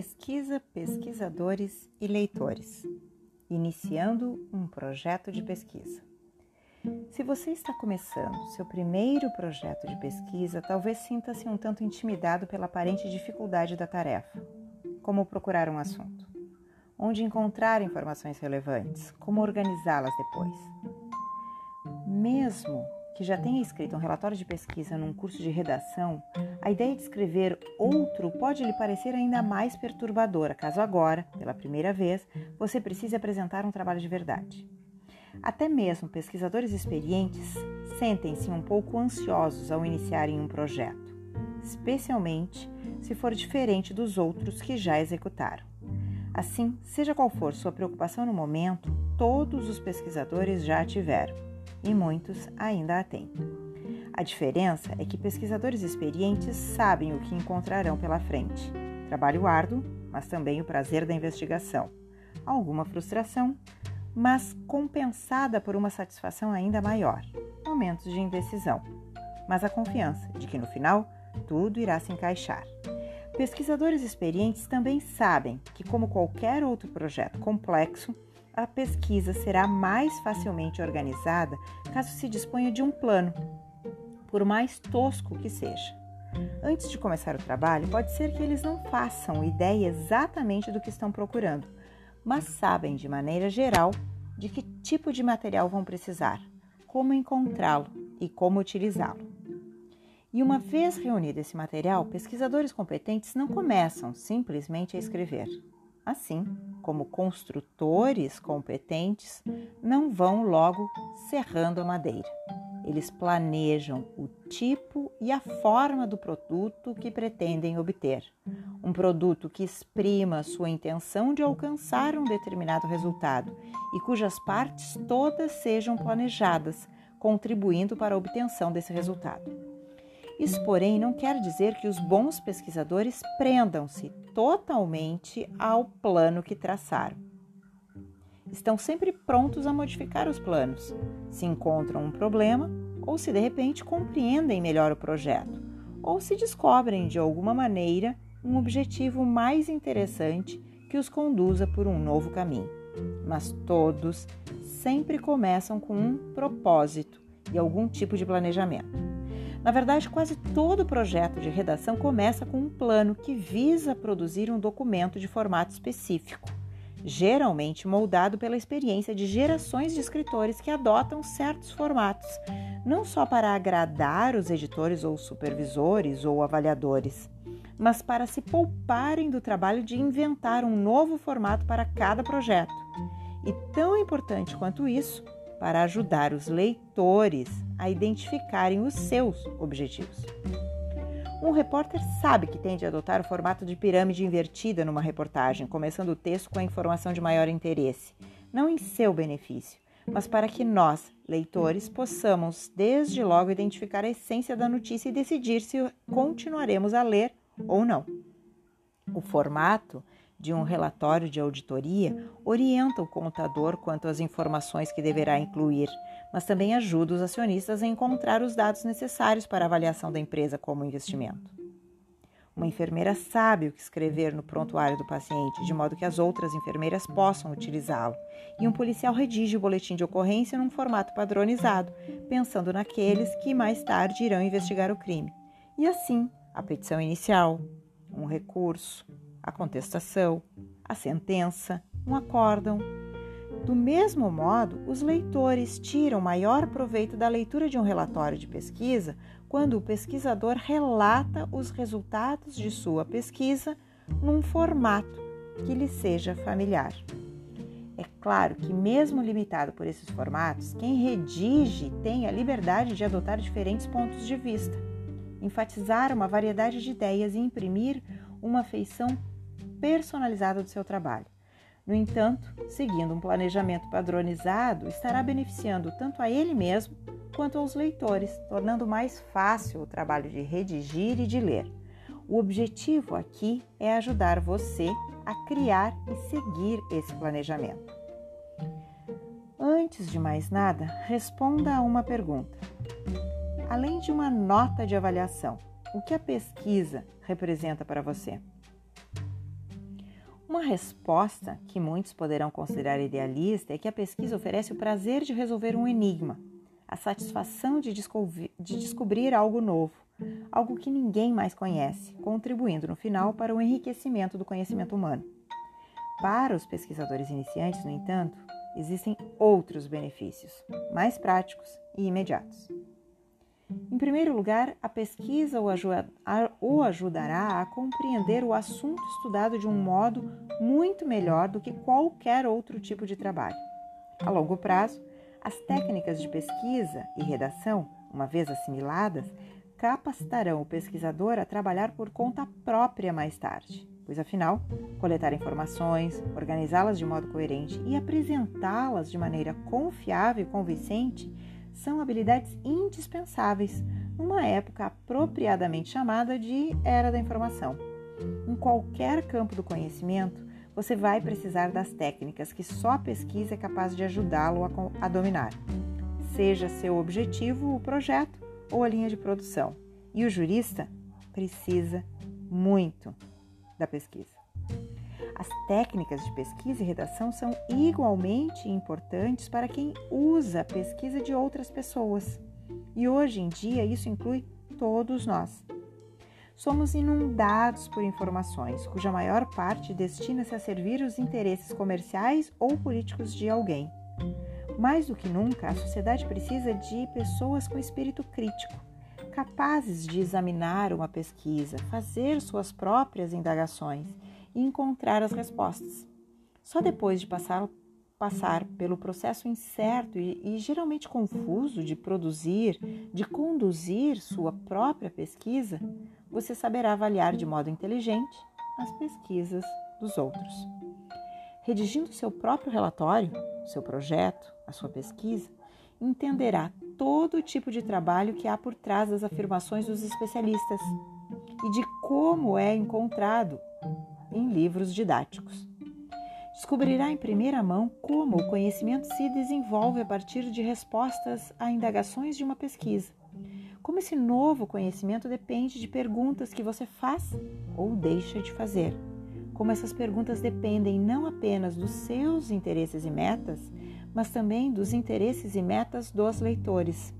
Pesquisa, pesquisadores e leitores. Iniciando um projeto de pesquisa. Se você está começando seu primeiro projeto de pesquisa, talvez sinta-se um tanto intimidado pela aparente dificuldade da tarefa. Como procurar um assunto? Onde encontrar informações relevantes? Como organizá-las depois? Mesmo que já tenha escrito um relatório de pesquisa num curso de redação, a ideia de escrever outro pode lhe parecer ainda mais perturbadora, caso agora, pela primeira vez, você precise apresentar um trabalho de verdade. Até mesmo pesquisadores experientes sentem-se um pouco ansiosos ao iniciarem um projeto, especialmente se for diferente dos outros que já executaram. Assim, seja qual for sua preocupação no momento, todos os pesquisadores já a tiveram e muitos ainda a têm. A diferença é que pesquisadores experientes sabem o que encontrarão pela frente. Trabalho árduo, mas também o prazer da investigação. Alguma frustração, mas compensada por uma satisfação ainda maior. Momentos de indecisão, mas a confiança de que no final tudo irá se encaixar. Pesquisadores experientes também sabem que, como qualquer outro projeto complexo, a pesquisa será mais facilmente organizada caso se disponha de um plano, por mais tosco que seja. Antes de começar o trabalho, pode ser que eles não façam ideia exatamente do que estão procurando, mas sabem de maneira geral de que tipo de material vão precisar, como encontrá-lo e como utilizá-lo. E uma vez reunido esse material, pesquisadores competentes não começam simplesmente a escrever. Assim, como construtores competentes, não vão logo serrando a madeira. Eles planejam o tipo e a forma do produto que pretendem obter. Um produto que exprima sua intenção de alcançar um determinado resultado e cujas partes todas sejam planejadas, contribuindo para a obtenção desse resultado. Isso, porém, não quer dizer que os bons pesquisadores prendam-se totalmente ao plano que traçaram. Estão sempre prontos a modificar os planos, se encontram um problema ou se de repente compreendem melhor o projeto, ou se descobrem de alguma maneira um objetivo mais interessante que os conduza por um novo caminho. Mas todos sempre começam com um propósito e algum tipo de planejamento. Na verdade, quase todo projeto de redação começa com um plano que visa produzir um documento de formato específico, geralmente moldado pela experiência de gerações de escritores que adotam certos formatos, não só para agradar os editores ou supervisores ou avaliadores, mas para se pouparem do trabalho de inventar um novo formato para cada projeto. E tão importante quanto isso, para ajudar os leitores a identificarem os seus objetivos. Um repórter sabe que tem de adotar o formato de pirâmide invertida numa reportagem, começando o texto com a informação de maior interesse, não em seu benefício, mas para que nós, leitores, possamos desde logo identificar a essência da notícia e decidir se continuaremos a ler ou não. O formato de um relatório de auditoria orienta o contador quanto às informações que deverá incluir, mas também ajuda os acionistas a encontrar os dados necessários para a avaliação da empresa como investimento. Uma enfermeira sabe o que escrever no prontuário do paciente, de modo que as outras enfermeiras possam utilizá-lo. E um policial redige o boletim de ocorrência num formato padronizado, pensando naqueles que mais tarde irão investigar o crime. E assim, a petição inicial, um recurso, a contestação, a sentença, um acórdão. Do mesmo modo, os leitores tiram maior proveito da leitura de um relatório de pesquisa quando o pesquisador relata os resultados de sua pesquisa num formato que lhe seja familiar. É claro que, mesmo limitado por esses formatos, quem redige tem a liberdade de adotar diferentes pontos de vista, enfatizar uma variedade de ideias e imprimir uma feição personalizada do seu trabalho. No entanto, seguindo um planejamento padronizado, estará beneficiando tanto a ele mesmo quanto aos leitores, tornando mais fácil o trabalho de redigir e de ler. O objetivo aqui é ajudar você a criar e seguir esse planejamento. Antes de mais nada, responda a uma pergunta. Além de uma nota de avaliação, o que a pesquisa representa para você? Uma resposta que muitos poderão considerar idealista é que a pesquisa oferece o prazer de resolver um enigma, a satisfação de, descobrir, de descobrir algo novo, algo que ninguém mais conhece, contribuindo no final para o enriquecimento do conhecimento humano. Para os pesquisadores iniciantes, no entanto, existem outros benefícios, mais práticos e imediatos. Em primeiro lugar, a pesquisa o ajudará a compreender o assunto estudado de um modo muito melhor do que qualquer outro tipo de trabalho. A longo prazo, as técnicas de pesquisa e redação, uma vez assimiladas, capacitarão o pesquisador a trabalhar por conta própria mais tarde, pois afinal, coletar informações, organizá-las de modo coerente e apresentá-las de maneira confiável e convincente são habilidades indispensáveis numa época apropriadamente chamada de Era da Informação. Em qualquer campo do conhecimento, você vai precisar das técnicas que só a pesquisa é capaz de ajudá-lo a, dominar, seja seu objetivo o projeto ou a linha de produção. E o jurista precisa muito da pesquisa. As técnicas de pesquisa e redação são igualmente importantes para quem usa a pesquisa de outras pessoas. E hoje em dia isso inclui todos nós. Somos inundados por informações, cuja maior parte destina-se a servir os interesses comerciais ou políticos de alguém. Mais do que nunca, a sociedade precisa de pessoas com espírito crítico, capazes de examinar uma pesquisa, fazer suas próprias indagações e encontrar as respostas. Só depois de passar, passar pelo processo incerto e, e geralmente confuso de produzir, de conduzir sua própria pesquisa, você saberá avaliar de modo inteligente as pesquisas dos outros. Redigindo seu próprio relatório, seu projeto, a sua pesquisa, entenderá todo tipo de trabalho que há por trás das afirmações dos especialistas e de como é encontrado em livros didáticos. Descobrirá em primeira mão como o conhecimento se desenvolve a partir de respostas a indagações de uma pesquisa. Como esse novo conhecimento depende de perguntas que você faz ou deixa de fazer. Como essas perguntas dependem não apenas dos seus interesses e metas, mas também dos interesses e metas dos leitores.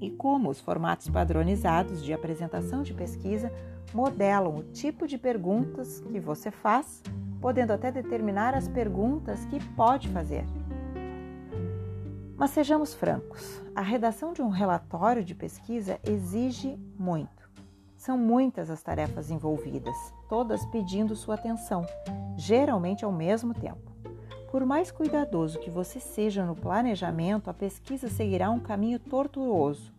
E como os formatos padronizados de apresentação de pesquisa modelam o tipo de perguntas que você faz, podendo até determinar as perguntas que pode fazer. Mas sejamos francos, a redação de um relatório de pesquisa exige muito. São muitas as tarefas envolvidas, todas pedindo sua atenção, geralmente ao mesmo tempo. Por mais cuidadoso que você seja no planejamento, a pesquisa seguirá um caminho tortuoso,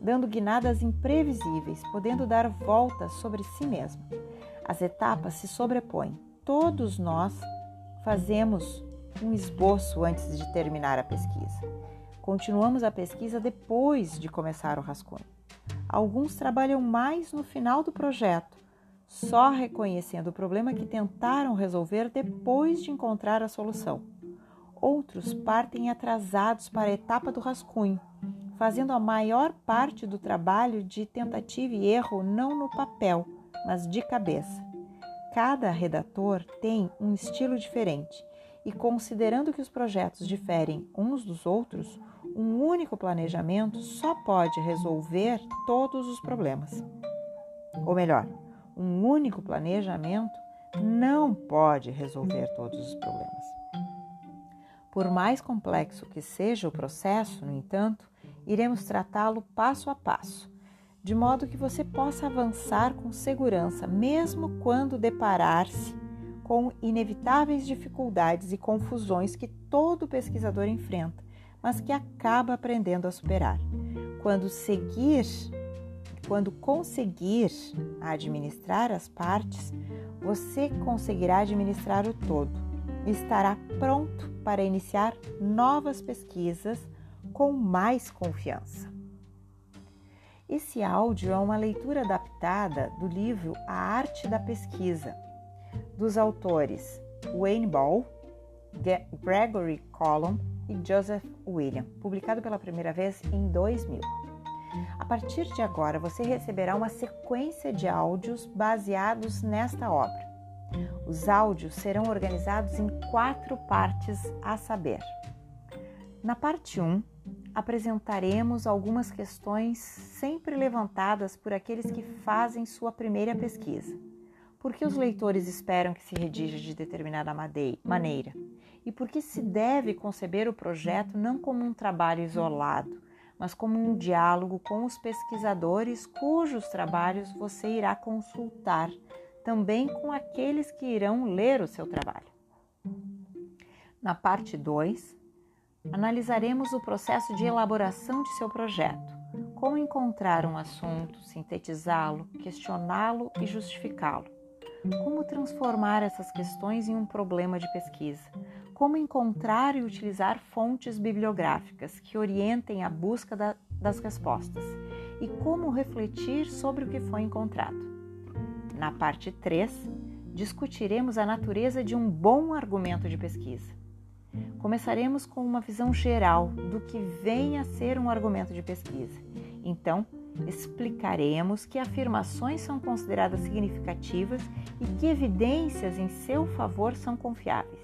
dando guinadas imprevisíveis, podendo dar voltas sobre si mesma. As etapas se sobrepõem. Todos nós fazemos um esboço antes de terminar a pesquisa. Continuamos a pesquisa depois de começar o rascunho. Alguns trabalham mais no final do projeto, só reconhecendo o problema que tentaram resolver depois de encontrar a solução. Outros partem atrasados para a etapa do rascunho, fazendo a maior parte do trabalho de tentativa e erro não no papel, mas de cabeça. Cada redator tem um estilo diferente e, considerando que os projetos diferem uns dos outros, um único planejamento só pode resolver todos os problemas. Ou melhor, um único planejamento não pode resolver todos os problemas. Por mais complexo que seja o processo, no entanto, iremos tratá-lo passo a passo, de modo que você possa avançar com segurança, mesmo quando deparar-se com inevitáveis dificuldades e confusões que todo pesquisador enfrenta, mas que acaba aprendendo a superar. Quando seguir, quando conseguir administrar as partes, você conseguirá administrar o todo estará pronto para iniciar novas pesquisas com mais confiança. Esse áudio é uma leitura adaptada do livro A Arte da Pesquisa, dos autores Wayne Ball, Gregory Collum e Joseph William, publicado pela primeira vez em 2000. A partir de agora, você receberá uma sequência de áudios baseados nesta obra. Os áudios serão organizados em quatro partes a saber. Na parte 1, apresentaremos algumas questões sempre levantadas por aqueles que fazem sua primeira pesquisa. Por que os leitores esperam que se redija de determinada maneira? E por que se deve conceber o projeto não como um trabalho isolado, mas como um diálogo com os pesquisadores cujos trabalhos você irá consultar, também com aqueles que irão ler o seu trabalho? Na parte 2, Analisaremos o processo de elaboração de seu projeto, como encontrar um assunto, sintetizá-lo, questioná-lo e justificá-lo. Como transformar essas questões em um problema de pesquisa? Como encontrar e utilizar fontes bibliográficas que orientem a busca da, das respostas? E como refletir sobre o que foi encontrado? Na parte 3, discutiremos a natureza de um bom argumento de pesquisa. Começaremos com uma visão geral do que vem a ser um argumento de pesquisa. Então, explicaremos que afirmações são consideradas significativas e que evidências em seu favor são confiáveis.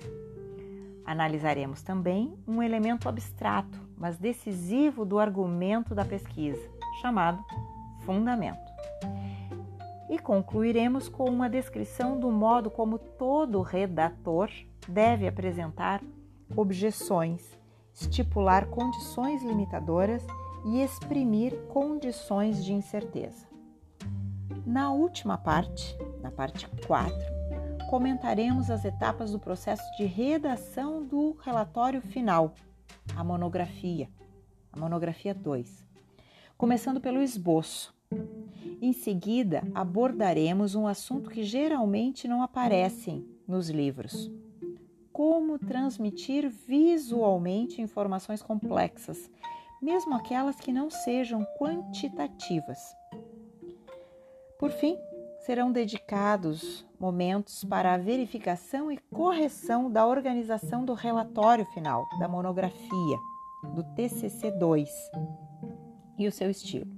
Analisaremos também um elemento abstrato, mas decisivo do argumento da pesquisa, chamado fundamento. E concluiremos com uma descrição do modo como todo redator deve apresentar objeções, estipular condições limitadoras e exprimir condições de incerteza. Na última parte, na parte 4, comentaremos as etapas do processo de redação do relatório final, a monografia, a monografia 2, começando pelo esboço. Em seguida, abordaremos um assunto que geralmente não aparece nos livros, como transmitir visualmente informações complexas, mesmo aquelas que não sejam quantitativas. Por fim, serão dedicados momentos para a verificação e correção da organização do relatório final, da monografia, do TCC2 e o seu estilo.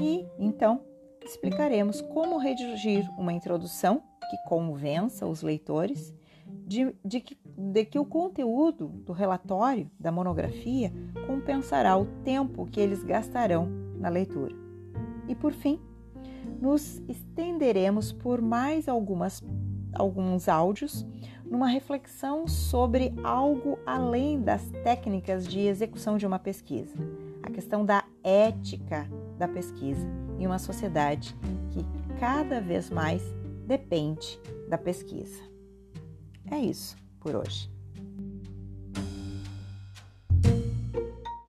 E, então, explicaremos como redigir uma introdução que convença os leitores de, de, que, de que o conteúdo do relatório, da monografia, compensará o tempo que eles gastarão na leitura. E por fim, nos estenderemos por mais algumas, alguns áudios numa reflexão sobre algo além das técnicas de execução de uma pesquisa, a questão da ética da pesquisa em uma sociedade que cada vez mais depende da pesquisa. É isso por hoje.